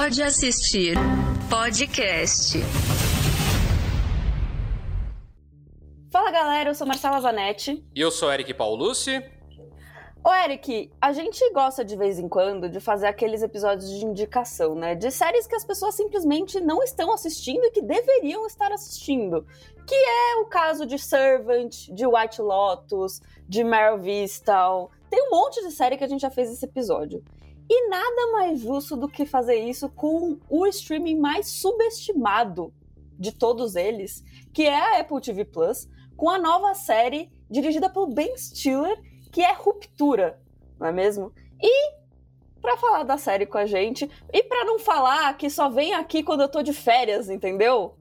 Pode assistir podcast. Fala galera, eu sou Marcela Zanetti. E eu sou Eric Paulucci. Ô Eric, a gente gosta de vez em quando de fazer aqueles episódios de indicação, né? De séries que as pessoas simplesmente não estão assistindo e que deveriam estar assistindo. Que é o caso de Servant, de White Lotus, de Meryl Vistal. Tem um monte de série que a gente já fez esse episódio. E nada mais justo do que fazer isso com o streaming mais subestimado de todos eles, que é a Apple TV Plus, com a nova série dirigida por Ben Stiller que é Ruptura, não é mesmo? E para falar da série com a gente e para não falar que só vem aqui quando eu tô de férias, entendeu?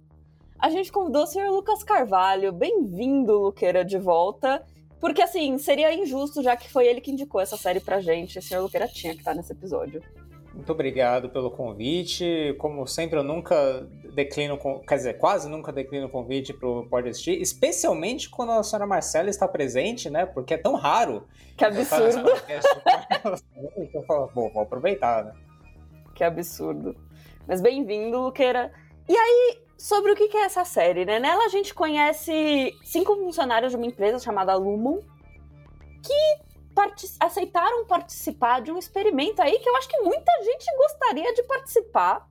A gente convidou o senhor Lucas Carvalho. Bem-vindo, Luqueira, de volta. Porque, assim, seria injusto, já que foi ele que indicou essa série pra gente. O senhor Luqueira tinha que estar nesse episódio. Muito obrigado pelo convite. Como sempre, eu nunca declino, quer dizer, quase nunca declino o convite para o Pode Assistir, especialmente quando a senhora Marcela está presente, né? Porque é tão raro. Que absurdo. então eu falo, bom, vou aproveitar, né? Que absurdo. Mas bem-vindo, Luqueira. E aí, sobre o que é essa série, né? Nela a gente conhece cinco funcionários de uma empresa chamada Lumon, que aceitaram participar de um experimento aí que eu acho que muita gente gostaria de participar,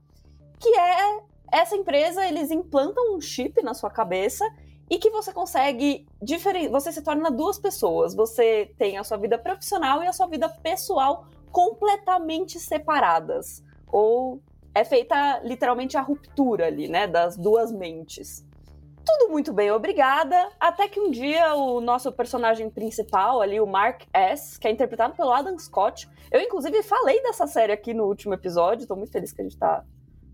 que é essa empresa, eles implantam um chip na sua cabeça e que você consegue diferen... você se torna duas pessoas. Você tem a sua vida profissional e a sua vida pessoal completamente separadas. Ou é feita literalmente a ruptura ali, né, das duas mentes. Tudo muito bem, obrigada. Até que um dia o nosso personagem principal ali, o Mark S., que é interpretado pelo Adam Scott. Eu, inclusive, falei dessa série aqui no último episódio, tô muito feliz que a gente tá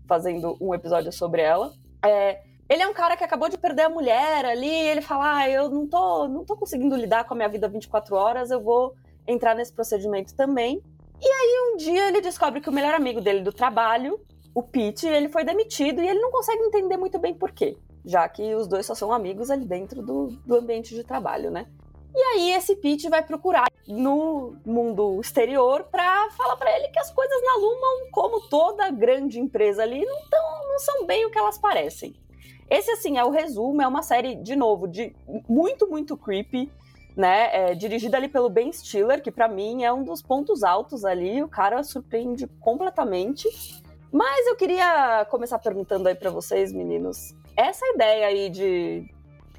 fazendo um episódio sobre ela. É, ele é um cara que acabou de perder a mulher ali, ele fala: ah, eu não tô, não tô conseguindo lidar com a minha vida 24 horas, eu vou entrar nesse procedimento também. E aí um dia ele descobre que o melhor amigo dele do trabalho, o Pete, ele foi demitido e ele não consegue entender muito bem por quê já que os dois só são amigos ali dentro do, do ambiente de trabalho, né? E aí esse Pete vai procurar no mundo exterior para falar para ele que as coisas na Lumon, como toda grande empresa ali, não, tão, não são bem o que elas parecem. Esse, assim, é o resumo, é uma série, de novo, de muito, muito creepy, né? É, dirigida ali pelo Ben Stiller, que para mim é um dos pontos altos ali, o cara surpreende completamente. Mas eu queria começar perguntando aí para vocês, meninos, essa ideia aí de,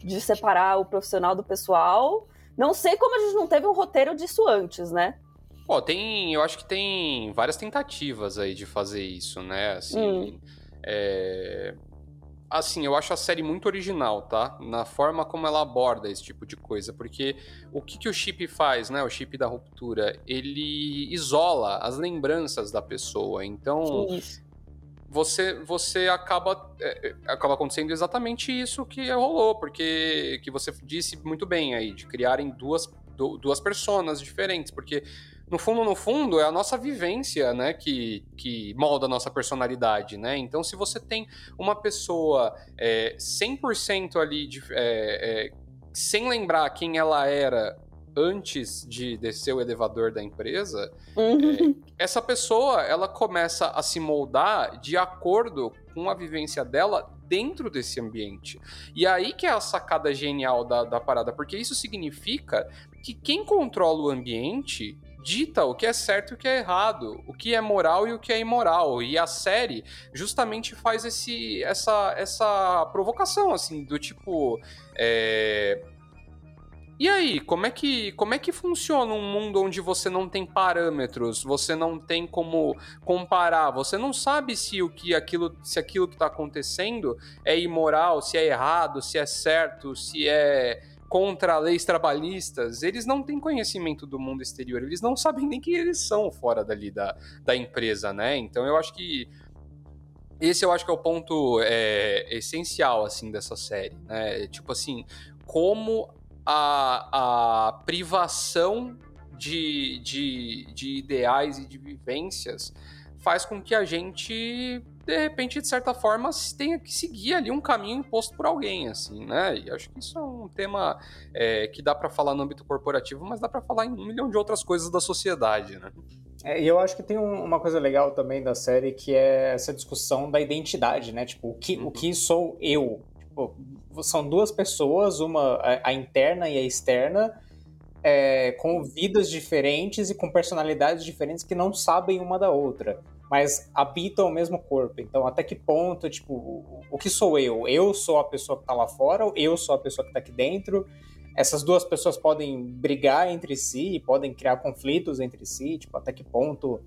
de separar o profissional do pessoal, não sei como a gente não teve um roteiro disso antes, né? Pô, tem. Eu acho que tem várias tentativas aí de fazer isso, né? Assim. Hum. É, assim, eu acho a série muito original, tá? Na forma como ela aborda esse tipo de coisa. Porque o que, que o chip faz, né? O chip da ruptura, ele isola as lembranças da pessoa. Então, Isso você, você acaba, é, é, acaba acontecendo exatamente isso que rolou, porque que você disse muito bem aí, de criarem duas, duas personas diferentes, porque no fundo, no fundo, é a nossa vivência, né, que, que molda a nossa personalidade, né? Então, se você tem uma pessoa é, 100% ali, de, é, é, sem lembrar quem ela era antes de descer o elevador da empresa, uhum. é, essa pessoa ela começa a se moldar de acordo com a vivência dela dentro desse ambiente. E aí que é a sacada genial da, da parada, porque isso significa que quem controla o ambiente dita o que é certo e o que é errado, o que é moral e o que é imoral. E a série justamente faz esse, essa, essa provocação, assim, do tipo. É e aí, como é que como é que funciona um mundo onde você não tem parâmetros, você não tem como comparar, você não sabe se o que aquilo se aquilo que está acontecendo é imoral, se é errado, se é certo, se é contra leis trabalhistas, eles não têm conhecimento do mundo exterior, eles não sabem nem quem eles são fora dali da, da empresa, né? Então eu acho que esse eu acho que é o ponto é, essencial assim dessa série, né? Tipo assim, como a, a privação de, de, de ideais e de vivências faz com que a gente, de repente, de certa forma, tenha que seguir ali um caminho imposto por alguém, assim, né? E acho que isso é um tema é, que dá para falar no âmbito corporativo, mas dá para falar em um milhão de outras coisas da sociedade, né? É, e eu acho que tem um, uma coisa legal também da série que é essa discussão da identidade, né? Tipo, o que, uhum. o que sou eu? Tipo, são duas pessoas, uma a, a interna e a externa, é, com vidas diferentes e com personalidades diferentes que não sabem uma da outra, mas habitam o mesmo corpo. Então, até que ponto, tipo, o, que sou eu? Eu sou a pessoa que tá lá fora, ou eu sou a pessoa que tá aqui dentro? essas duas pessoas podem brigar entre si, podem criar conflitos entre si, tipo, até que ponto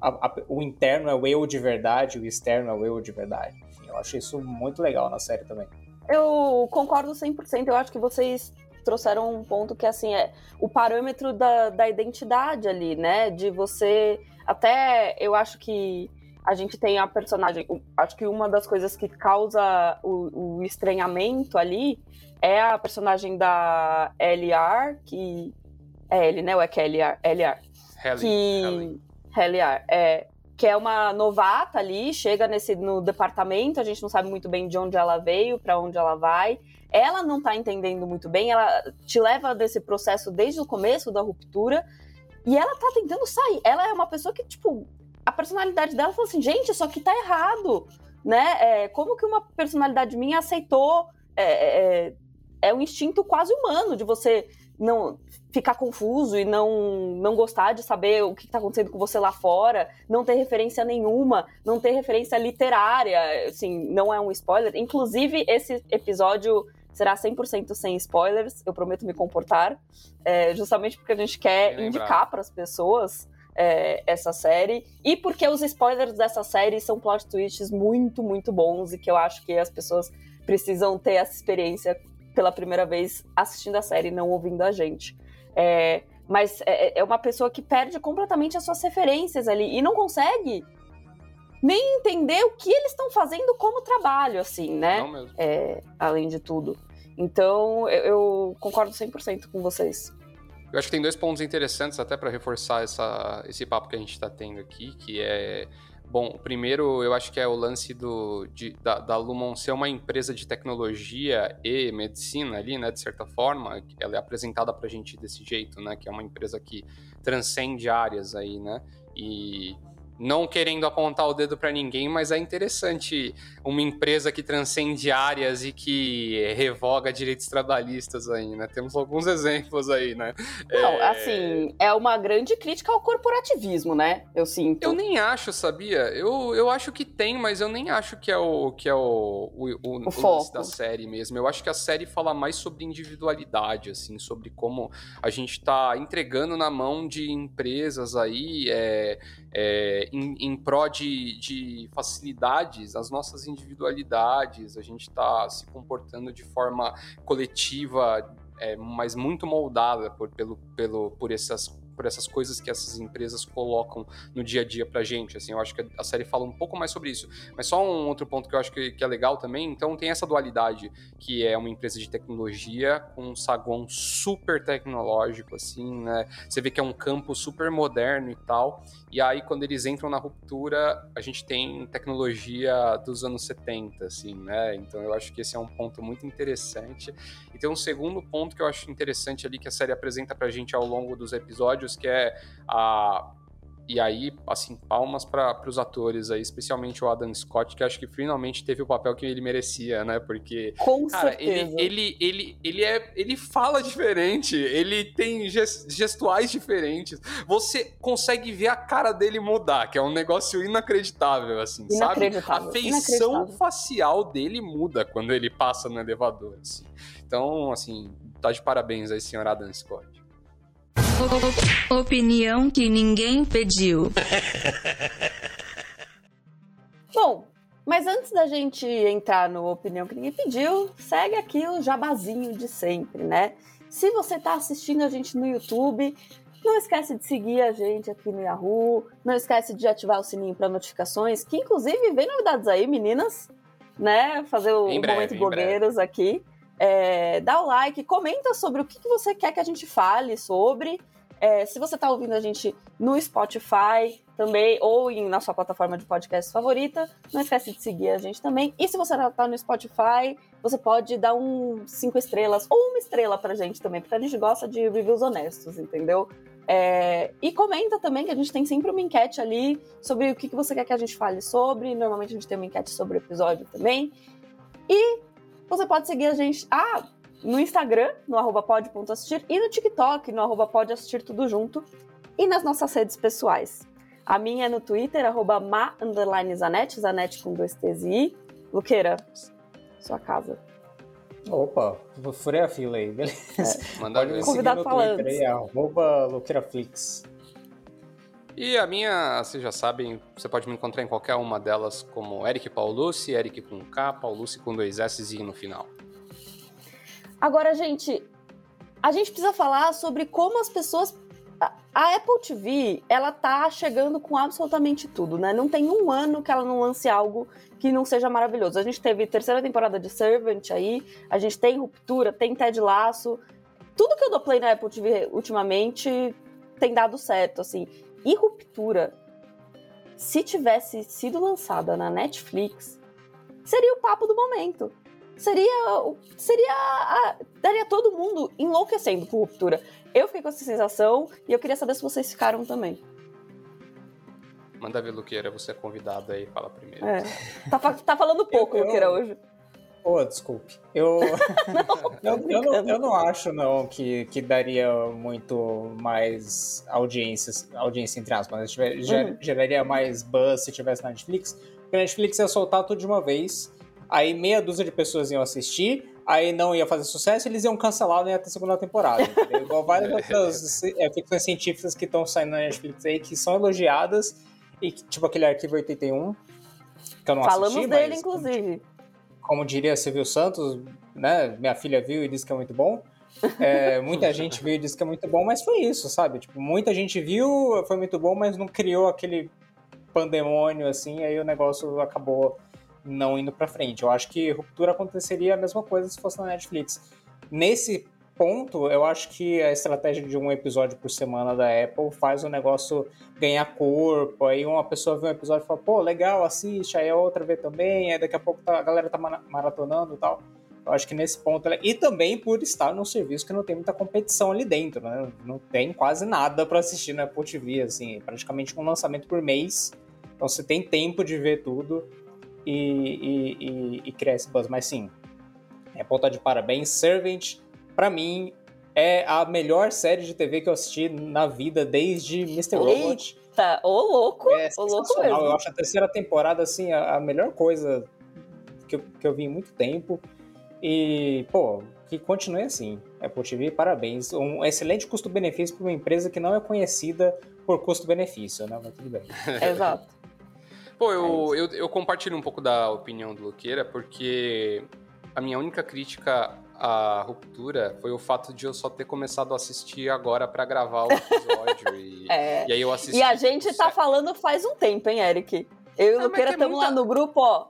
a, a, o interno é o eu de verdade, o externo é o eu de verdade. Enfim, eu acho isso muito legal na série também. Eu concordo 100%, eu acho que vocês trouxeram um ponto que, assim, é o parâmetro da, da identidade ali, né, de você, até eu acho que a gente tem a personagem, acho que uma das coisas que causa o, o estranhamento ali é a personagem da LR, que. É L, né? Ou é que é LR? LR. Que. Helliar, é. Que é uma novata ali, chega nesse, no departamento, a gente não sabe muito bem de onde ela veio, para onde ela vai. Ela não tá entendendo muito bem, ela te leva desse processo desde o começo da ruptura, e ela tá tentando sair. Ela é uma pessoa que, tipo, a personalidade dela fala assim, gente, isso aqui tá errado, né? É, como que uma personalidade minha aceitou é, é, é um instinto quase humano de você não ficar confuso e não, não gostar de saber o que está acontecendo com você lá fora, não ter referência nenhuma, não ter referência literária, assim, não é um spoiler. Inclusive, esse episódio será 100% sem spoilers, eu prometo me comportar, é, justamente porque a gente quer indicar para as pessoas é, essa série, e porque os spoilers dessa série são plot twists muito, muito bons, e que eu acho que as pessoas precisam ter essa experiência pela primeira vez assistindo a série, não ouvindo a gente. É, mas é, é, é, uma pessoa que perde completamente as suas referências ali e não consegue nem entender o que eles estão fazendo como trabalho, assim, né? É, além de tudo. Então, eu, eu concordo 100% com vocês. Eu acho que tem dois pontos interessantes até para reforçar essa, esse papo que a gente está tendo aqui, que é Bom, o primeiro eu acho que é o lance do, de, da, da, Lumon ser uma empresa de tecnologia e medicina ali, né, de certa forma, ela é apresentada pra gente desse jeito, né, que é uma empresa que transcende áreas aí, né, e não querendo apontar o dedo para ninguém, mas é interessante uma empresa que transcende áreas e que revoga direitos trabalhistas aí, né? Temos alguns exemplos aí, né? Não, é... assim, é uma grande crítica ao corporativismo, né? Eu sinto. Eu nem acho, sabia? Eu, eu acho que tem, mas eu nem acho que é o que é o, o, o, o, foco da série mesmo. Eu acho que a série fala mais sobre individualidade, assim, sobre como a gente tá entregando na mão de empresas aí, é, é, em, em pró de, de facilidades, as nossas individualidades, a gente está se comportando de forma coletiva, é, mas muito moldada por, pelo, pelo, por essas por essas coisas que essas empresas colocam no dia a dia pra gente, assim, eu acho que a série fala um pouco mais sobre isso. Mas só um outro ponto que eu acho que, que é legal também, então tem essa dualidade, que é uma empresa de tecnologia com um saguão super tecnológico, assim, né, você vê que é um campo super moderno e tal, e aí quando eles entram na ruptura, a gente tem tecnologia dos anos 70, assim, né, então eu acho que esse é um ponto muito interessante. E tem um segundo ponto que eu acho interessante ali, que a série apresenta pra gente ao longo dos episódios, episódios, que é a. E aí, assim, palmas para os atores aí, especialmente o Adam Scott, que acho que finalmente teve o papel que ele merecia, né? Porque. Com cara, certeza. Ele, ele, ele, ele, é, ele fala diferente, ele tem gestuais diferentes. Você consegue ver a cara dele mudar, que é um negócio inacreditável, assim, inacreditável. sabe? A feição facial dele muda quando ele passa no elevador, assim. Então, assim, tá de parabéns aí, senhor Adam Scott. Opinião que ninguém pediu. Bom, mas antes da gente entrar no opinião que ninguém pediu, segue aqui o jabazinho de sempre, né? Se você está assistindo a gente no YouTube, não esquece de seguir a gente aqui no Yahoo, não esquece de ativar o sininho para notificações, que inclusive vem novidades aí, meninas, né? Fazer o breve, momento blogueiros aqui. É, dá o like, comenta sobre o que, que você quer que a gente fale sobre. É, se você está ouvindo a gente no Spotify também, ou em, na sua plataforma de podcast favorita, não esquece de seguir a gente também. E se você está no Spotify, você pode dar um cinco estrelas ou uma estrela pra gente também, porque a gente gosta de reviews honestos, entendeu? É, e comenta também que a gente tem sempre uma enquete ali sobre o que, que você quer que a gente fale sobre. Normalmente a gente tem uma enquete sobre o episódio também. E você pode seguir a gente ah, no Instagram, no arroba pod.assistir, e no TikTok, no arroba podassistir tudo junto, e nas nossas redes pessoais. A minha é no Twitter, arroba ma, Zanetti, Zanetti com dois T's e I. Luqueira, sua casa. Opa, furei a fila aí, beleza. É, manda Pode me ver. seguir Convidado no falando. Twitter aí, arroba Luqueiraflix. E a minha, vocês já sabem, você pode me encontrar em qualquer uma delas como Eric Paulucci, Eric com K, Paulucci com dois S no final. Agora, gente, a gente precisa falar sobre como as pessoas. A Apple TV, ela tá chegando com absolutamente tudo, né? Não tem um ano que ela não lance algo que não seja maravilhoso. A gente teve terceira temporada de Servant aí, a gente tem Ruptura, tem Ted Laço. Tudo que eu dou play na Apple TV ultimamente tem dado certo, assim. E Ruptura, se tivesse sido lançada na Netflix, seria o papo do momento. Seria, o- seria a- daria todo mundo enlouquecendo por ruptura. Eu fiquei com essa sensação e eu queria saber se vocês ficaram também. Manda ver, Luqueira, você é convidado aí, fala primeiro. É. Tá, tá falando pouco, Eu- eu- Luqueira, hoje. Pô, desculpe. Eu, Não, eu, eu, não, eu não acho, não, que, que daria muito mais audiência, audiência entre aspas, mas tiver- ger- Uhum. geraria mais buzz se tivesse na Netflix. Porque a Netflix ia soltar tudo de uma vez, aí meia dúzia de pessoas iam assistir, aí não ia fazer sucesso, eles iam cancelar, não ia ter segunda temporada? Igual várias outras é, ficções científicas que estão saindo na Netflix aí, que são elogiadas, e que, tipo aquele Arquivo 81, que eu não Falamos assisti, dele, mas, inclusive. Como diria Silvio Santos, né? Minha filha viu e disse que é muito bom. É, muita gente viu e disse que é muito bom, mas foi isso, sabe? Tipo, muita gente viu, foi muito bom, mas não criou aquele pandemônio assim, aí o negócio acabou não indo pra frente. Eu acho que Ruptura aconteceria a mesma coisa se fosse na Netflix. Nesse ponto, eu acho que a estratégia de um episódio por semana da Apple faz o negócio ganhar corpo. Aí uma pessoa vê um episódio e fala, pô, legal, assiste, aí a outra vê também, aí daqui a pouco tá- a galera tá mara- maratonando e tal. Eu acho que nesse ponto. E também por estar num serviço que não tem muita competição ali dentro, né? Não tem quase nada pra assistir na Apple TV, assim, praticamente um lançamento por mês. Então você tem tempo de ver tudo e, e, e, e criar esse buzz. Mas sim, Apple tá de parabéns. Servant, pra mim, é a melhor série de TV que eu assisti na vida desde Mr. Robot. Tá, ô louco, É ô louco mesmo. Eu acho a terceira temporada, assim, a, a melhor coisa que eu, que eu vi em muito tempo. E, pô, que continue assim. Apple TV, parabéns. Um excelente custo-benefício para uma empresa que não é conhecida por custo-benefício, né? Mas tudo bem. Exato. Pô, É eu, eu, eu compartilho um pouco da opinião do Luqueira, porque a minha única crítica à ruptura foi o fato de eu só ter começado a assistir agora pra gravar o episódio. e, É. e aí eu assisti. E a gente tá falando faz um tempo, hein, Eric? Eu e o Ah, mas Luqueira que estamos muita- lá no grupo, ó.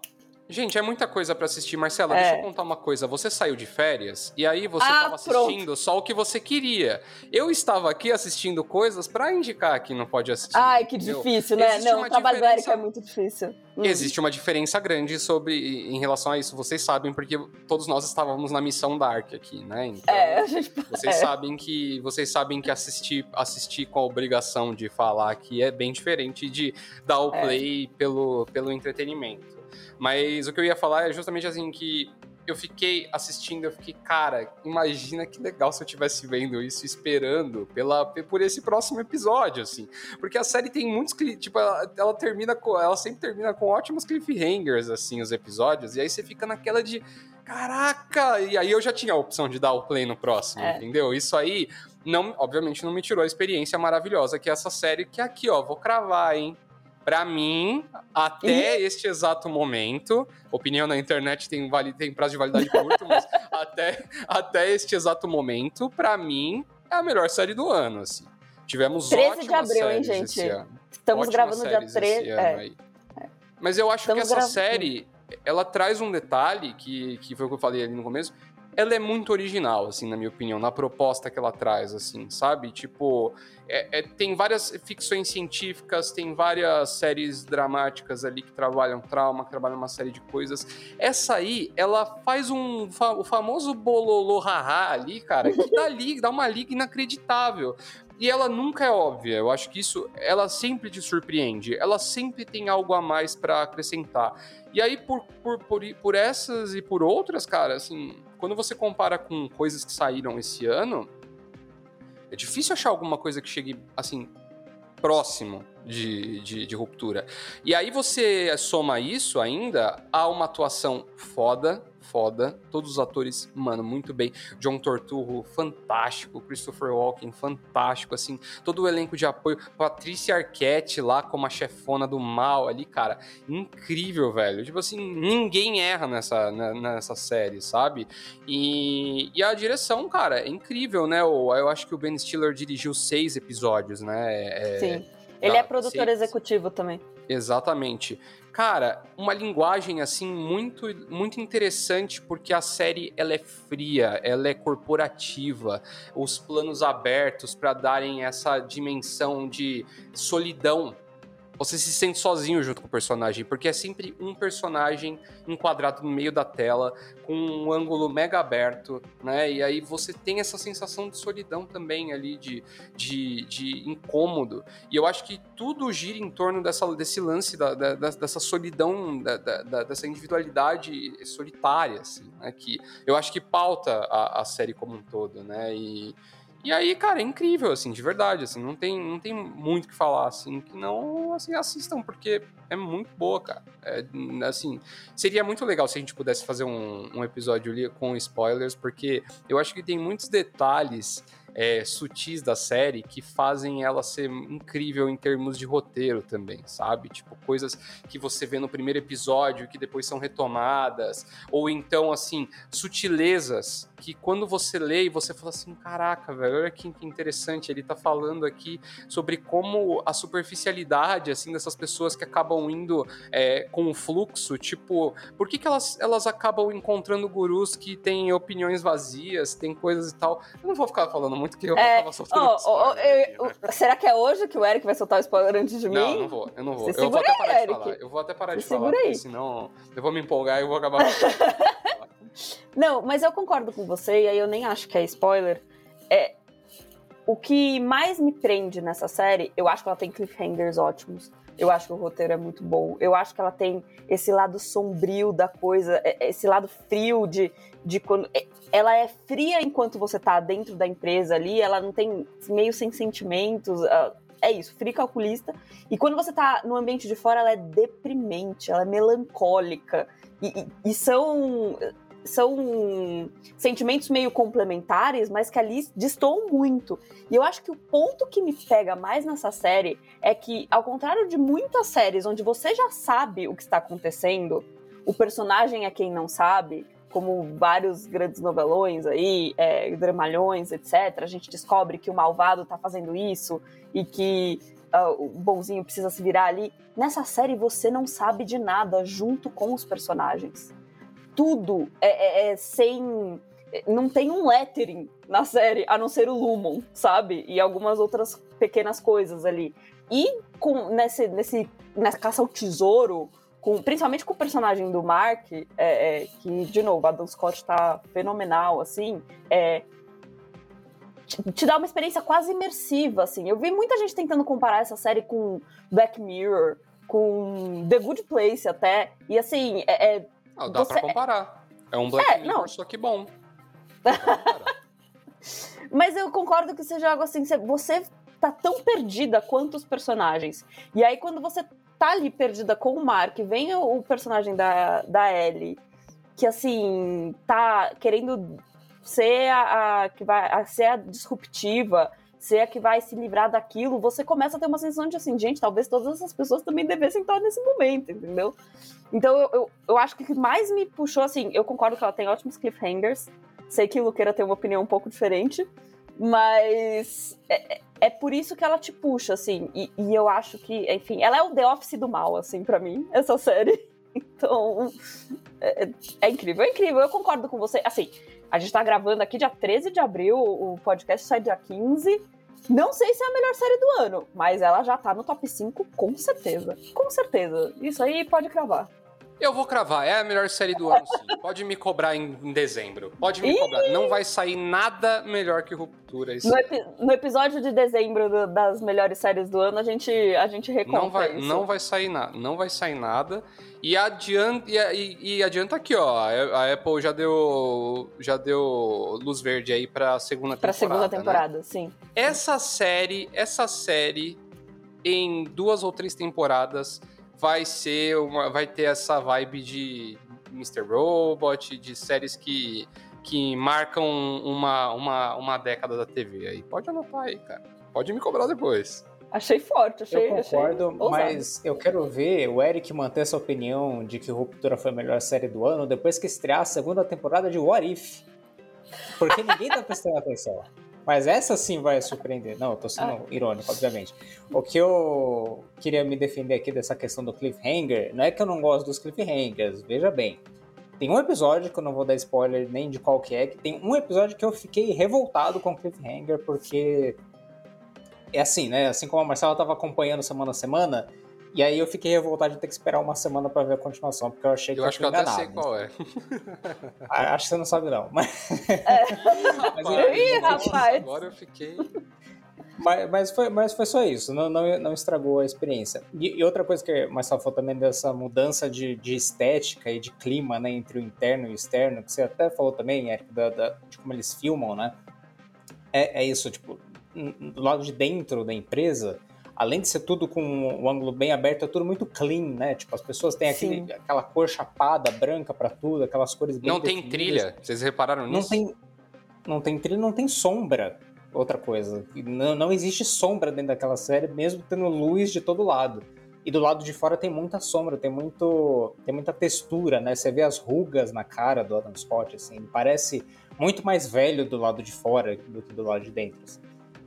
Gente, é muita coisa pra assistir. Marcela, É. deixa eu contar uma coisa. Você saiu de férias e aí você Ah, tava assistindo só o que você queria. Eu estava aqui assistindo coisas pra indicar aqui no Pode Assistir. Ai, que entendeu? difícil, né? Existe Não, o trabalho do Eric diferença- é muito difícil. Hum. Existe uma diferença grande sobre em relação a isso. Vocês sabem, porque todos nós estávamos na missão Dark aqui, né? Então, É, a gente. vocês é. sabem que vocês sabem que assistir, assistir com a obrigação de falar aqui é bem diferente de dar o É. play pelo, pelo entretenimento. Mas o que eu ia falar é justamente assim que eu fiquei assistindo, eu fiquei, cara, imagina que legal se eu estivesse vendo isso, esperando pela, por esse próximo episódio, assim. Porque a série tem muitos, tipo, ela, ela termina com, ela sempre termina com ótimos cliffhangers, assim, os episódios, e aí você fica naquela de, caraca! E aí eu já tinha a opção de dar o play no próximo, É. entendeu? Isso aí, não, obviamente, não me tirou a experiência maravilhosa que é essa série, que aqui, ó, vou cravar, hein? Pra mim, até este exato momento, opinião na internet tem, vali, tem prazo de validade curto, mas até, até este exato momento, pra mim, é a melhor série do ano, assim. Tivemos 13 de abril, hein, gente? Estamos Ótimas gravando no dia séries 13. esse ano É. Mas eu acho Estamos que essa gravando. série, ela traz um detalhe que, que foi o que eu falei ali no começo. Ela é muito original, assim, na minha opinião, na proposta que ela traz, assim, sabe? Tipo, é- é- tem várias ficções científicas, tem várias séries dramáticas ali que trabalham trauma, que trabalham uma série de coisas. Essa aí, ela faz um fa- o famoso bololô haha ali, cara, que dá liga, dá uma liga inacreditável. E ela nunca é óbvia. Eu acho que isso, ela sempre te surpreende. Ela sempre tem algo a mais para acrescentar. E aí, por, por, por, por essas e por outras, cara, assim, quando você compara com coisas que saíram esse ano, é difícil achar alguma coisa que chegue, assim, próximo de, de, de, ruptura. E aí você soma isso ainda a uma atuação foda, foda. Todos os atores, mano, muito bem. John Torturro, fantástico. Christopher Walken, fantástico, assim. Todo o elenco de apoio. Patrícia Arquette lá como a chefona do mal ali, cara. Incrível, velho. Tipo assim, ninguém erra nessa, né, nessa série, sabe? E, e a direção, cara, é incrível, né? Eu, eu acho que o Ben Stiller dirigiu seis episódios, né? É, Sim. Ele é produtor seis. executivo também. Exatamente. Cara, uma linguagem assim muito muito interessante porque a série ela é fria, ela é corporativa, os planos abertos para darem essa dimensão de solidão você se sente sozinho junto com o personagem, porque é sempre um personagem enquadrado no meio da tela, com um ângulo mega aberto, né? E aí você tem essa sensação de solidão também ali, de, de, de incômodo. E eu acho que tudo gira em torno dessa, desse lance, da, da dessa solidão, da, da, dessa individualidade solitária, assim, né? Que eu acho que pauta a, a série como um todo, né? E e aí, cara, é incrível, assim, de verdade, assim, não tem, não tem muito o que falar, assim, que não, assim, assistam, porque é muito boa, cara. É, assim, seria muito legal se a gente pudesse fazer um, um episódio ali com spoilers, porque eu acho que tem muitos detalhes é, sutis da série que fazem ela ser incrível em termos de roteiro também, sabe? Tipo, coisas que você vê no primeiro episódio que depois são retomadas, ou então, assim, sutilezas que quando você lê e você fala assim, caraca, velho, olha que interessante, ele tá falando aqui sobre como a superficialidade, assim, dessas pessoas que acabam indo é, com o fluxo, tipo, por que, que elas, elas acabam encontrando gurus que têm opiniões vazias, tem coisas e tal. Eu não vou ficar falando muito que eu é, tava soltando oh, oh, aqui, né? Será que é hoje que o Eric vai soltar o spoiler antes de mim? Não, não vou, eu não vou. Se eu vou até parar aí, de Eric. falar. Eu vou até parar Se de falar, porque senão eu vou me empolgar e eu vou acabar. Não, mas eu concordo com você, e aí eu nem acho que é spoiler. É, o que mais me prende nessa série, eu acho que ela tem cliffhangers ótimos. Eu acho que o roteiro é muito bom. Eu acho que ela tem esse lado sombrio da coisa, é, esse lado frio de, de quando. É, ela é fria enquanto você tá dentro da empresa ali, ela não tem meio sem sentimentos. É isso, fria calculista. E quando você tá no ambiente de fora, ela é deprimente, ela é melancólica. E, e, e são são sentimentos meio complementares, mas que ali destoam muito. E eu acho que o ponto que me pega mais nessa série é que, ao contrário de muitas séries onde você já sabe o que está acontecendo, o personagem é quem não sabe, como vários grandes novelões aí, é, dramalhões, etc., a gente descobre que o malvado tá fazendo isso e que uh, o bonzinho precisa se virar ali. Nessa série você não sabe de nada junto com os personagens tudo é, é, é sem. Não tem um lettering na série, a não ser o Lumon, sabe? E algumas outras pequenas coisas ali. E com, nesse, nesse, nessa caça ao tesouro, com, principalmente com o personagem do Mark, é, é, que, de novo, Adam Scott tá fenomenal, assim, é, te, te, dá uma experiência quase imersiva, assim. Eu vi muita gente tentando comparar essa série com Black Mirror, com The Good Place até, e assim, é, é ah, dá você... pra comparar. É um Black é, Mirror, não. só que bom. Mas eu concordo que seja algo assim, você tá tão perdida quanto os personagens. E aí, quando você tá ali perdida com o Mark, vem o, o personagem da, da Ellie, que assim, tá querendo ser a, a que vai a, ser a disruptiva, ser a que vai se livrar daquilo, você começa a ter uma sensação de assim, gente, talvez todas essas pessoas também devessem estar nesse momento, entendeu? Então eu, eu, eu acho que o que mais me puxou, assim, eu concordo que ela tem ótimos cliffhangers, sei que Luqueira tem uma opinião um pouco diferente, mas é, é, é por isso que ela te puxa, assim, e, e, eu acho que, enfim, ela é o The Office do mal, assim, para mim, essa série. Então, é, é, incrível, é incrível, eu concordo com você. Assim, a gente tá gravando aqui dia 13 de abril, o podcast sai dia 15. Não sei se é a melhor série do ano, mas ela já tá no top 5 com certeza. Com certeza. Isso aí pode cravar. Eu vou cravar, é a melhor série do ano, sim. Pode me cobrar em, em dezembro. Pode me Ih! cobrar. Não vai sair nada melhor que Ruptura. No, epi- no episódio de dezembro do- das melhores séries do ano, a gente, a gente reconta não vai, isso. não vai sair nada. Não vai sair nada. E adianta, e, e- adianta aqui, ó. A Apple já deu, já deu luz verde aí pra segunda Pra temporada. segunda né? temporada, sim. Essa série, essa série, em duas ou três temporadas, vai ser uma, vai ter essa vibe de Mr. Robot, de séries que, que marcam uma, uma, uma década da TV aí. Pode anotar aí, cara. Pode me cobrar depois. Achei forte, achei. Eu concordo, achei mas eu quero ver o Eric manter essa opinião de que Ruptura foi a melhor série do ano depois que estrear a segunda temporada de What If. Porque ninguém tá prestando atenção. Mas essa sim vai surpreender. Não, eu tô sendo Ah. irônico, obviamente. O que eu queria me defender aqui dessa questão do cliffhanger, não é que eu não gosto dos cliffhangers, veja bem. Tem um episódio, que eu não vou dar spoiler nem de qual que é, que tem um episódio que eu fiquei revoltado com o cliffhanger, porque é assim, né? Assim como a Marcela tava acompanhando semana a semana, e aí eu fiquei revoltado de ter que esperar uma semana pra ver a continuação, porque eu achei que Eu acho que eu até sei qual é. Ah, Acho que você não sabe, não. Mas, Rapaz, Ih, nossa, rapaz. Agora eu fiquei. mas, mas foi, mas foi só isso, não, não, não estragou a experiência. E, e outra coisa que Marcela falou também dessa mudança de, de estética e de clima, né, entre o interno e o externo, que você até falou também, Eric, da, da- de como eles filmam, né? É, é isso, tipo, lado de dentro da empresa, além de ser tudo com o ângulo bem aberto, é tudo muito clean, né? Tipo, as pessoas têm aquele, aquela cor chapada, branca pra tudo, aquelas cores bem Não tem definidas. trilha. Vocês repararam Não nisso? tem, não tem trilha, não tem sombra. Outra coisa. Não, não existe sombra dentro daquela série, mesmo tendo luz de todo lado. E do lado de fora tem muita sombra, tem, muito, tem muita textura, né? Você vê as rugas na cara do Adam Scott, assim. Ele parece muito mais velho do lado de fora do que do lado de dentro. assim.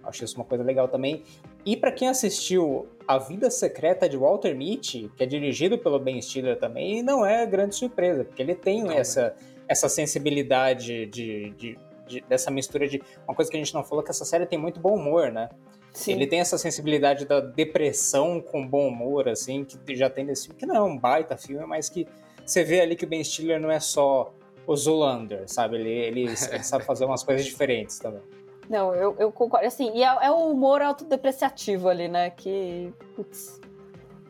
Acho isso uma coisa legal também. E pra quem assistiu A Vida Secreta de Walter Mitty, que é dirigido pelo Ben Stiller também, não é grande surpresa, porque ele tem Não, né? essa, essa sensibilidade de, de- de- dessa mistura de. Uma coisa que a gente não falou que essa série tem muito bom humor, né? Sim. Ele tem essa sensibilidade da depressão com bom humor, assim, que já tem nesse filme, que não é um baita filme, mas que você vê ali que o Ben Stiller não é só o Zoolander, sabe? Ele, ele, ele sabe fazer umas coisas diferentes também. Não, eu, eu concordo. Assim, e é, é o humor autodepreciativo ali, né? Que. Putz.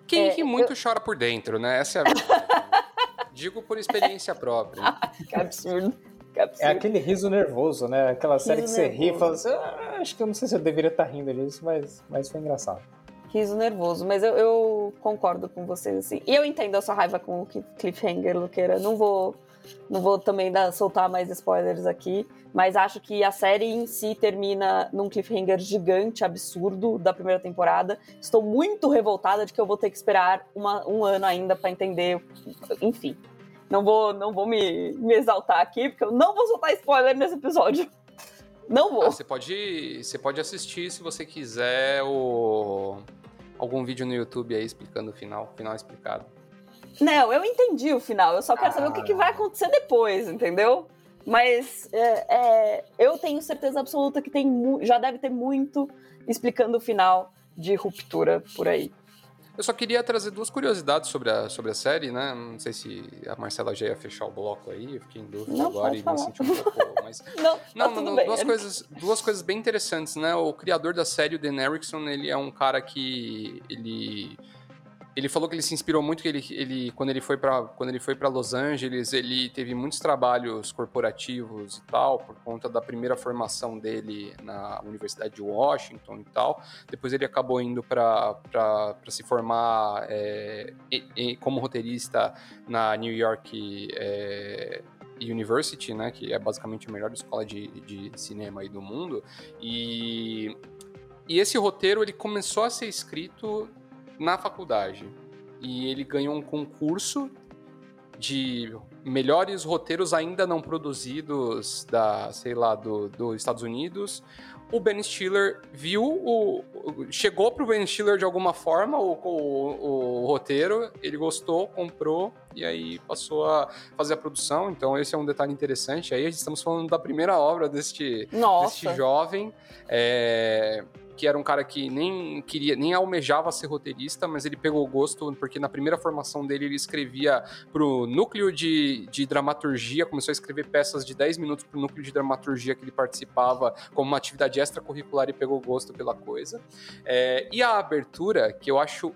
Quem É, ri muito chora por dentro, né? Essa é a. Digo por experiência própria. Que absurdo. Que absurdo. É aquele riso nervoso, né? Aquela série que você ri e fala nervoso. assim, "Ah, acho que eu não sei se eu deveria estar rindo disso, mas, mas foi engraçado. Riso nervoso, mas eu, eu concordo com vocês, assim. E eu entendo a sua raiva com o Cliffhanger, Luqueira. Não vou, não vou também dar, soltar mais spoilers aqui, mas acho que a série em si termina num cliffhanger gigante, absurdo, da primeira temporada. Estou muito revoltada de que eu vou ter que esperar uma- um ano ainda pra entender. Enfim. Não vou, não vou me, me exaltar aqui, porque eu não vou soltar spoiler nesse episódio. Não vou. Ah, você pode, você pode assistir se você quiser o algum vídeo no YouTube aí explicando o final, final explicado. Não, eu entendi o final. Eu só quero saber o que, que vai acontecer depois, entendeu? Mas é, é, eu tenho certeza absoluta que tem já deve ter muito explicando o final de ruptura por aí. Eu só queria trazer duas curiosidades sobre a, sobre a série, né? Não sei se a Marcela já ia fechar o bloco aí, eu fiquei em dúvida Não, agora e falar. me senti um pouco. Mas Não, Não, tá não, bem. duas, coisas, duas coisas bem interessantes, né? O criador da série, o Dan Erickson, ele é um cara que ele ele falou que ele se inspirou muito que ele, ele quando ele foi para quando ele foi para Los Angeles, ele teve muitos trabalhos corporativos e tal, por conta da primeira formação dele na Universidade de Washington e tal. Depois ele acabou indo para se formar é, como roteirista na New York é, University, né, que é basicamente a melhor escola de, de cinema aí do mundo, e, e esse roteiro ele começou a ser escrito na faculdade, e ele ganhou um concurso de melhores roteiros ainda não produzidos da, sei lá, do, dos Estados Unidos. O Ben Stiller viu o. chegou pro Ben Stiller de alguma forma o, o- o roteiro, ele gostou, comprou e aí passou a fazer a produção. Então, esse é um detalhe interessante. Aí estamos falando da primeira obra deste, deste jovem, é, que era um cara que nem queria, nem almejava ser roteirista, mas ele pegou gosto, porque na primeira formação dele ele escrevia pro núcleo de, de dramaturgia, começou a escrever peças de 10 minutos pro núcleo de dramaturgia que ele participava como uma atividade extracurricular e pegou gosto pela coisa. É, e a abertura, que eu acho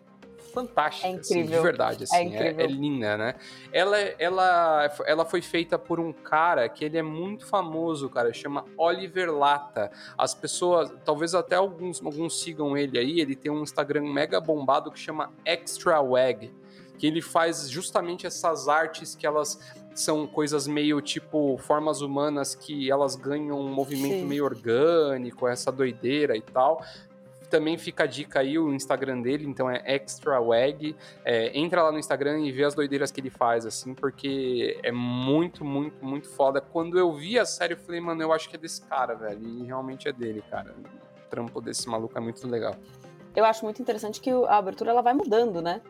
fantástica, É assim, de incrível. verdade, assim, É é, incrível. é linda, né? Ela, ela, ela foi feita por um cara que ele é muito famoso, cara, chama Oliver Lata. As pessoas, talvez até alguns, alguns sigam ele aí, ele tem um Instagram mega bombado que chama Extra Wag, que ele faz justamente essas artes que elas são coisas meio tipo formas humanas que elas ganham um movimento Sim. meio orgânico, essa doideira e tal. Também fica a dica aí, o Instagram dele, então é Extra Wag. É, entra lá no Instagram e vê as doideiras que ele faz, assim, porque é muito, muito, muito foda. Quando eu vi a série, eu falei, mano, eu acho que é desse cara, velho. E realmente é dele, cara. O trampo desse maluco é muito legal. Eu acho muito interessante que a abertura ela vai mudando, né?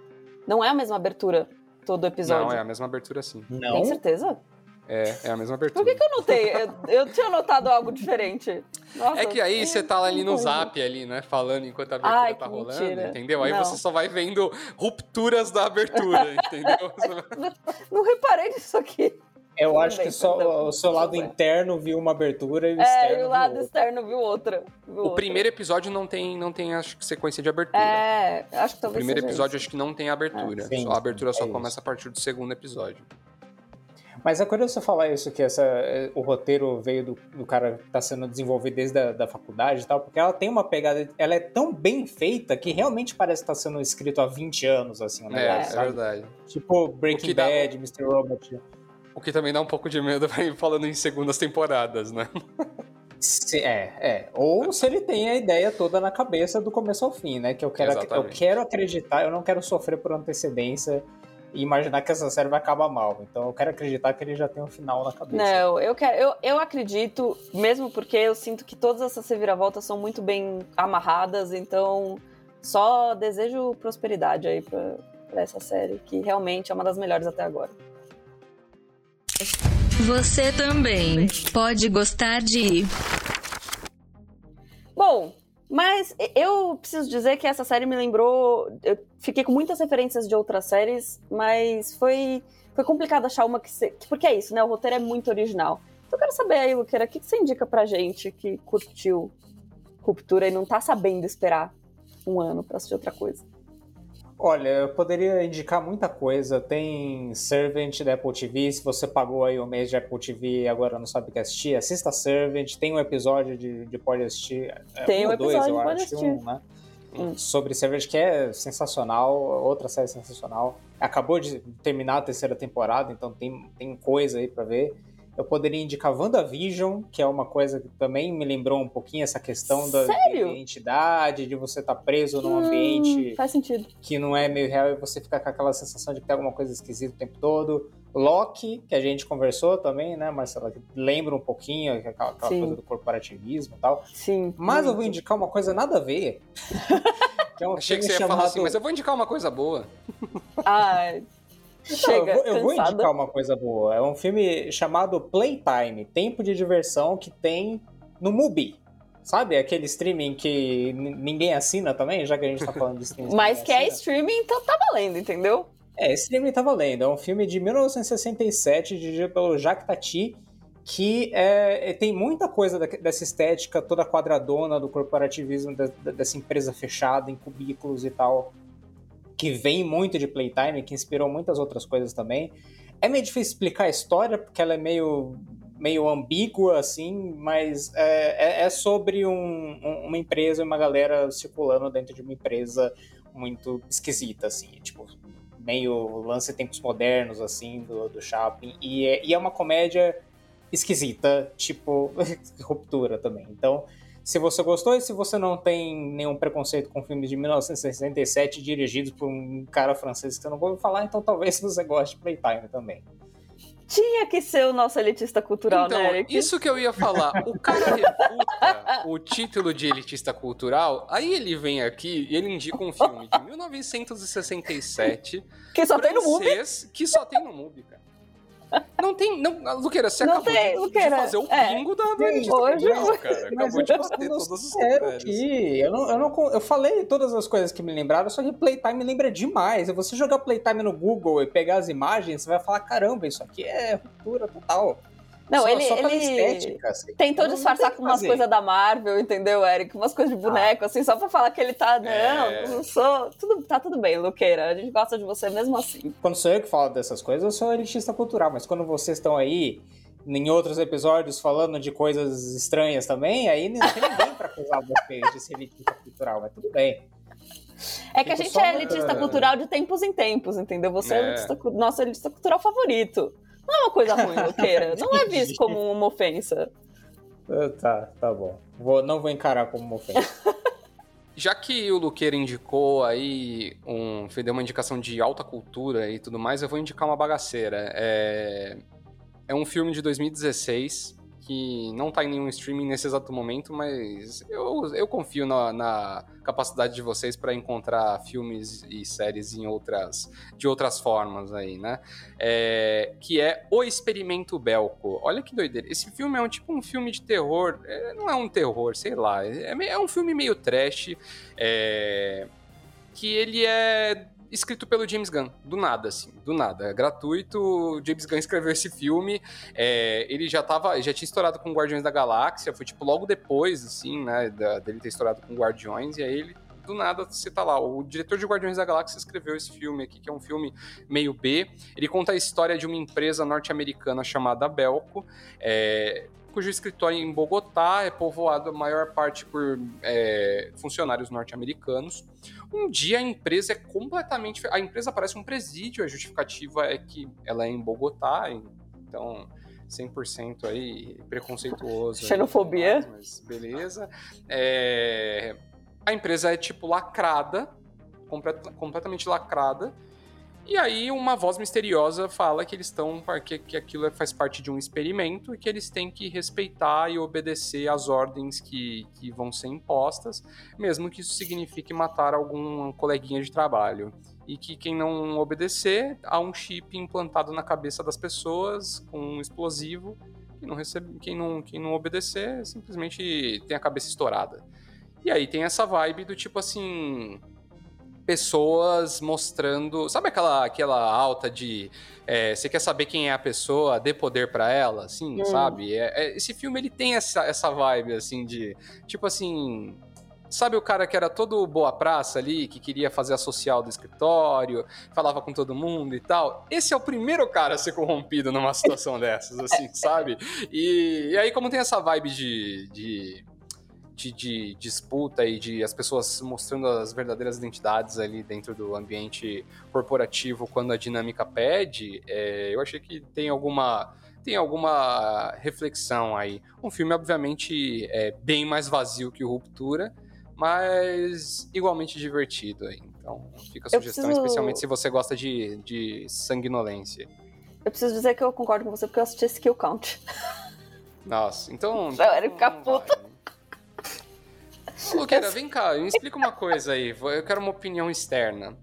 Não é a mesma abertura todo episódio. Não, é a mesma abertura sim. Não. Tem certeza? É, é a mesma abertura. Por que, que eu notei? Eu, eu tinha notado algo diferente. Nossa, É que aí você tá ali no zap, ali, né? Falando enquanto a abertura Ai, tá rolando, mentira. entendeu? Aí Não. você só vai vendo rupturas da abertura, entendeu? Não reparei nisso aqui. Eu Tudo acho bem, que só perdão. o seu lado interno viu uma abertura e o É, externo e o viu lado outra. externo viu outra. Viu O outra. primeiro episódio não tem, não tem, acho que, sequência de abertura. É, acho que O talvez primeiro seja episódio isso. acho que não tem abertura. Ah, sim, Só a abertura só é isso. começa a partir do segundo episódio. Mas é curioso você falar isso, que essa, eh, o roteiro veio do, do cara que tá sendo desenvolvido desde a da faculdade e tal, porque ela tem uma pegada, ela é tão bem feita que realmente parece que tá sendo escrito há 20 anos, assim, o É, negócio, é verdade. Tipo Breaking dá- Bad, Mr. Robot. O que também dá um pouco de medo falando em segundas temporadas, né? Se- é, é. Ou se ele tem a ideia toda na cabeça do começo ao fim, né? Que eu quero, eu quero acreditar, eu não quero sofrer por antecedência e imaginar que essa série vai acabar mal. Então eu quero acreditar que ele já tem um final na cabeça. Não, eu quero, eu, eu acredito, mesmo porque eu sinto que todas essas reviravoltas são muito bem amarradas, então só desejo prosperidade aí pra, pra essa série, que realmente é uma das melhores até agora. Você também pode gostar de Bom, mas eu preciso dizer que essa série me lembrou. Eu fiquei com muitas referências de outras séries, mas foi, foi complicado achar uma que, se, que- Porque é isso, né? O roteiro é muito original. Então eu quero saber aí, Luqueira, o que, que você indica pra gente que curtiu Ruptura e não tá sabendo esperar um ano pra assistir outra coisa? Olha, eu poderia indicar muita coisa. Tem Servant da Apple TV. Se você pagou aí o mês de Apple TV e agora não sabe o que assistir, assista Servant. Tem um episódio de, de Pode Assistir. é, Tem um um dois, episódio eu acho. Um, né? Hum. Sobre Servant, que é sensacional. Outra série sensacional. Acabou de terminar a terceira temporada, então tem, tem coisa aí pra ver. Eu poderia indicar WandaVision, que é uma coisa que também me lembrou um pouquinho essa questão da Sério? identidade, de você estar preso num Hum, ambiente Faz sentido. que não é meio real e você fica com aquela sensação de que tem alguma coisa esquisita o tempo todo. Loki, que a gente conversou também, né, Marcela? Que lembra um pouquinho aquela, aquela coisa do corporativismo e tal. Sim. Mas eu vou indicar uma coisa nada a ver. que é um Achei que você ia falar assim, chamado- mas eu vou indicar uma coisa boa. Ai, Não, chega, eu, vou, eu vou indicar uma coisa boa. É um filme chamado Playtime, Tempo de Diversão, que tem no Mubi. Sabe? Aquele streaming que ninguém assina também, já que a gente tá falando de streaming. Mas que é assina. streaming, então tá valendo, entendeu? É, filme tá valendo. É um filme de 1967, dirigido pelo Jacques Tati, que é, é- tem muita coisa dessa estética toda quadradona do corporativismo dessa empresa fechada em cubículos e tal, que vem muito de Playtime, que inspirou muitas outras coisas também. É meio difícil explicar a história, porque ela é meio, meio ambígua, assim, mas é, é- é sobre um- um- uma empresa e uma galera circulando dentro de uma empresa muito esquisita, assim, tipo, meio lance tempos modernos, assim, do, do shopping. E é, e é uma comédia esquisita, tipo, ruptura também. Então, se você gostou e se você não tem nenhum preconceito com filmes de 1967 dirigidos por um cara francês que você não ouve falar, então talvez você goste de Playtime também. tinha que ser o nosso elitista cultural, então, né, Eric? Isso que eu ia falar. O cara refuta o título de elitista cultural, aí ele vem aqui e ele indica um filme de 1967. Que só tem no MUBI. francês, Que só tem no MUBI, cara. Não tem. Não, Luqueira, você Não acabou tem, de, de Luqueira, fazer o é. bingo da, elitista hoje- cultural, cara. Mas Acabou eu de os sério critérios. aqui. Eu não, eu, não, eu falei todas as coisas que me lembraram, só que Playtime lembra demais. Se você jogar Playtime no Google e pegar as imagens, você vai falar: caramba, isso aqui é ruptura total. Não, só, ele, só ele estética. assim. tentou Não- não disfarçar tem com umas coisas da Marvel, entendeu, Eric? Umas coisas de boneco, assim, só pra falar que ele tá. Não, É. não sou. Tudo, tá tudo bem, Luqueira. A gente gosta de você mesmo assim. Quando sou eu que falo dessas coisas, eu sou elitista cultural, mas quando vocês estão aí em outros episódios falando de coisas estranhas também, aí não tem ninguém pra acusar vocês de ser elitista cultural, mas tudo bem. É que a gente é elitista cultural de tempos em tempos, entendeu? Você é, É. elitista nosso elitista cultural favorito. Não é uma coisa ruim, Luqueira. Não é visto como uma ofensa. Ah, Tá, tá bom. Vou, não vou encarar como uma ofensa. Já que o Luqueira indicou aí, um, deu uma indicação de alta cultura e tudo mais, eu vou indicar uma bagaceira. É, é um filme de 2016 que não tá em nenhum streaming nesse exato momento, mas eu, eu confio na, na capacidade de vocês para encontrar filmes e séries em outras, de outras formas aí, né? É, que é O Experimento Belko. Olha que doideira. Esse filme é um tipo um filme de terror. é, não é um terror, sei lá. É, me- é um filme meio trash. é, que ele é escrito pelo James Gunn, do nada, assim, do nada, é gratuito. O James Gunn escreveu esse filme, é, ele já tava, já tinha estourado com Guardiões da Galáxia, foi tipo logo depois, assim, né, da- dele ter estourado com Guardiões, e aí ele do nada você tá lá. O diretor de Guardiões da Galáxia escreveu esse filme aqui, que é um filme meio B. Ele conta a história de uma empresa norte-americana chamada Belco, é, cujo escritório em Bogotá é povoado a maior parte por é, funcionários norte-americanos. Um dia a empresa é completamente. A empresa parece um presídio, a justificativa é que ela é em Bogotá, então 100% aí preconceituoso. aí, Xenofobia. Mas beleza. É, A empresa é tipo lacrada, complet- completamente lacrada. E aí uma voz misteriosa fala que eles estão que, que aquilo é- faz parte de um experimento e que eles têm que respeitar e obedecer às ordens que, que vão ser impostas, mesmo que isso signifique matar algum coleguinha de trabalho. E que quem não obedecer, há um chip implantado na cabeça das pessoas com um explosivo. Quem não, recebe, quem não, quem não obedecer simplesmente tem a cabeça estourada. E aí tem essa vibe do tipo assim pessoas mostrando. Sabe aquela, aquela alta de. é, você quer saber quem é a pessoa, dê poder pra ela, assim, Hum. sabe? É- é- esse filme ele tem essa, essa vibe, assim, de. Tipo assim. Sabe o cara que era todo boa praça ali, que queria fazer a social do escritório, falava com todo mundo e tal? Esse é o primeiro cara a ser corrompido numa situação dessas, assim, sabe? E, e aí, como tem essa vibe de- de de, de disputa e de as pessoas mostrando as verdadeiras identidades ali dentro do ambiente corporativo quando a dinâmica pede, é, eu achei que tem alguma tem alguma reflexão aí. Um filme, obviamente, é bem mais vazio que o Ruptura, mas igualmente divertido aí. Então, fica a sugestão, preciso- especialmente se você gosta de, de sanguinolência. Eu preciso dizer que eu concordo com você porque eu assisti esse Kill Count. Nossa, então. Não, ele fica não vai. Luqueira, vem cá, me explica uma coisa aí. Eu quero uma opinião externa.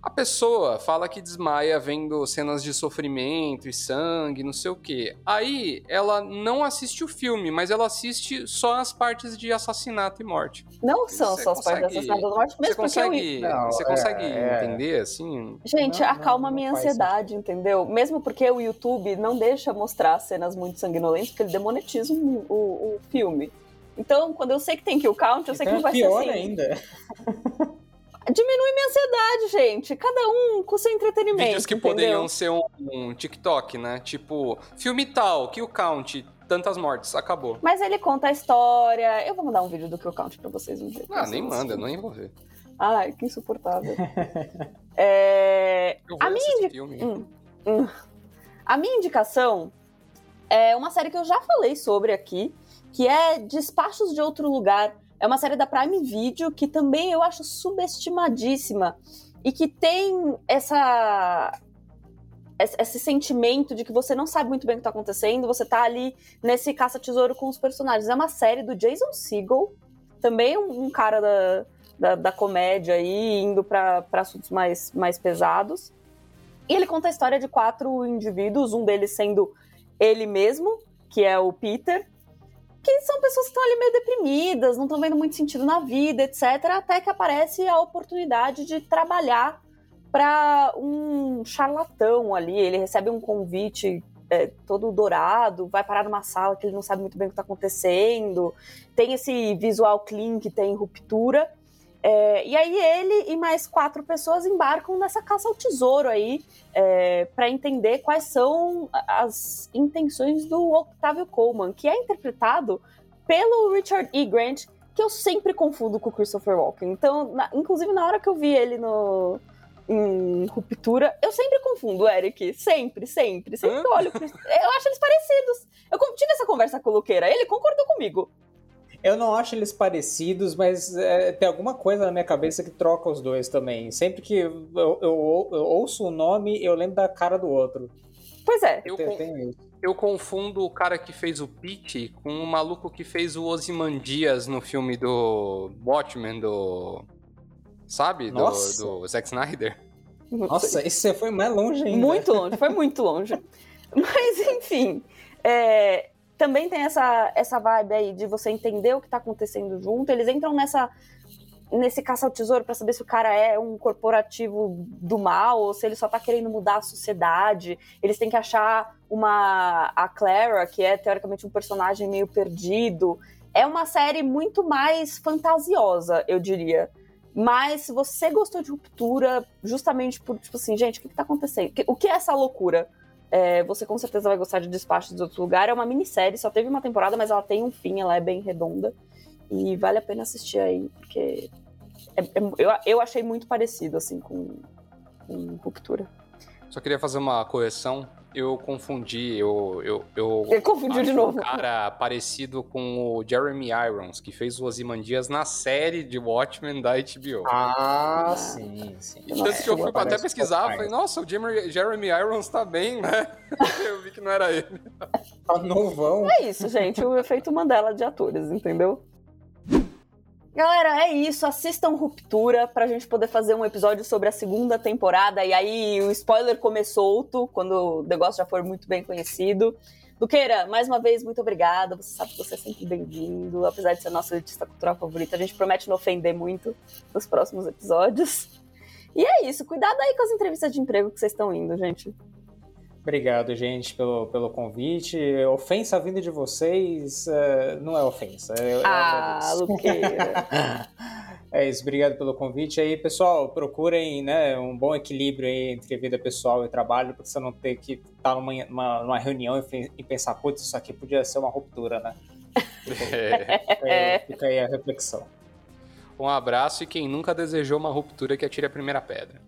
A pessoa fala que desmaia vendo cenas de sofrimento e sangue, não sei o quê. Aí ela não assiste o filme, mas ela assiste só as partes de assassinato e morte. Não são Você só as partes consegue- assassinadas da morte, Você mesmo porque eu... consegue, Não, você é, consegue é. entender assim? Gente, Não, acalma não, a minha ansiedade, entendeu? Mesmo porque o YouTube não deixa mostrar cenas muito sanguinolentas, porque ele demonetiza o, o, o filme. Então, quando eu sei que tem kill count, eu sei que Então não é vai ser pior assim. ainda. Diminui minha ansiedade, gente. Cada um com seu entretenimento. Vídeos que entendeu? poderiam ser um, um TikTok, né? Tipo, filme tal, kill count, tantas mortes, acabou. Mas ele conta a história. Eu vou mandar um vídeo do kill count pra vocês um dia. Ah, nem manda, eu nem vou ver. Ai, que insuportável. É, Eu A vou minha indi- filme. Hum, hum. A minha indicação é uma série que eu já falei sobre aqui, que é Despachos de Outro Lugar. É uma série da Prime Video que também eu acho subestimadíssima e que tem essa esse sentimento de que você não sabe muito bem o que tá acontecendo, você tá ali nesse caça-tesouro com os personagens. É uma série do Jason Segel, também um, um cara da, da, da, comédia aí, indo para assuntos mais, mais pesados. E ele conta a história de quatro indivíduos, um deles sendo ele mesmo, que é o Peter, que são pessoas que estão ali meio deprimidas, não estão vendo muito sentido na vida, etc. Até que aparece a oportunidade de trabalhar para um charlatão ali. Ele recebe um convite é, todo dourado, vai parar numa sala que ele não sabe muito bem o que está acontecendo. Tem esse visual clean que tem ruptura. É, e aí ele e mais quatro pessoas embarcam nessa caça ao tesouro aí é, para entender quais são as intenções do Octavio Coleman, que é interpretado pelo Richard E. Grant, que eu sempre confundo com o Christopher Walken. Então, na, inclusive na hora que eu vi ele no, em Ruptura, eu sempre confundo o Eric. Sempre, sempre. Sempre que eu olho. Eu acho eles parecidos. Eu tive essa conversa com o Luqueira, ele concordou comigo. Eu não acho eles parecidos, mas é, tem alguma coisa na minha cabeça que troca os dois também. Sempre que eu, eu, eu ouço o nome, eu lembro da cara do outro. Pois é. Eu, eu, eu confundo o cara que fez o Pete com o maluco que fez o Ozymandias no filme do Watchmen, do... Sabe? Do, do Zack Snyder. Nossa, isso você foi mais longe ainda. Muito longe, foi muito longe. Mas, enfim, é, também tem essa, essa vibe aí de você entender o que tá acontecendo junto. Eles entram nessa nesse caça ao tesouro para saber se o cara é um corporativo do mal ou se ele só tá querendo mudar a sociedade. Eles têm que achar uma a Clara, que é teoricamente um personagem meio perdido. É uma série muito mais fantasiosa, eu diria. Mas se você gostou de ruptura, justamente por, tipo assim, gente, o que, que tá acontecendo? O que é essa loucura? É, você com certeza vai gostar de Despacho de Outro Lugar. É uma minissérie, só teve uma temporada, mas ela tem um fim, ela é bem redonda. E vale a pena assistir aí, porque é, é, eu, eu achei muito parecido, assim, com, com Ruptura. Só queria fazer uma correção. Eu confundi, eu. Eu, eu Ele confundiu de novo. Um cara parecido com o Jeremy Irons, que fez o Ozymandias na série de Watchmen da HBO. Ah, sim, sim. E tanto que eu fui até pesquisar, falei, nossa, o Jeremy Irons tá bem, né? eu vi que não era ele. Tá novão. É isso, gente, o efeito Mandela de atores, entendeu? Galera, é isso. Assistam Ruptura pra gente poder fazer um episódio sobre a segunda temporada. E aí o spoiler comer solto, quando o negócio já for muito bem conhecido. Luqueira, mais uma vez, muito obrigada. Você sabe que você é sempre bem-vindo. Apesar de ser nosso artista cultural favorito, a gente promete não ofender muito nos próximos episódios. E é isso. Cuidado aí com as entrevistas de emprego que vocês estão indo, gente. Obrigado, gente, pelo, pelo convite. Ofensa vindo de vocês uh, não é ofensa. É, ah, Luqueira. é isso, obrigado pelo convite. Aí, pessoal, procurem né, um bom equilíbrio aí entre vida pessoal e trabalho, para você não ter que estar tá numa, numa, numa reunião e, e, pensar, putz, isso aqui podia ser uma ruptura, né? É. Fica aí a reflexão. Um abraço e quem nunca desejou uma ruptura que atire a primeira pedra.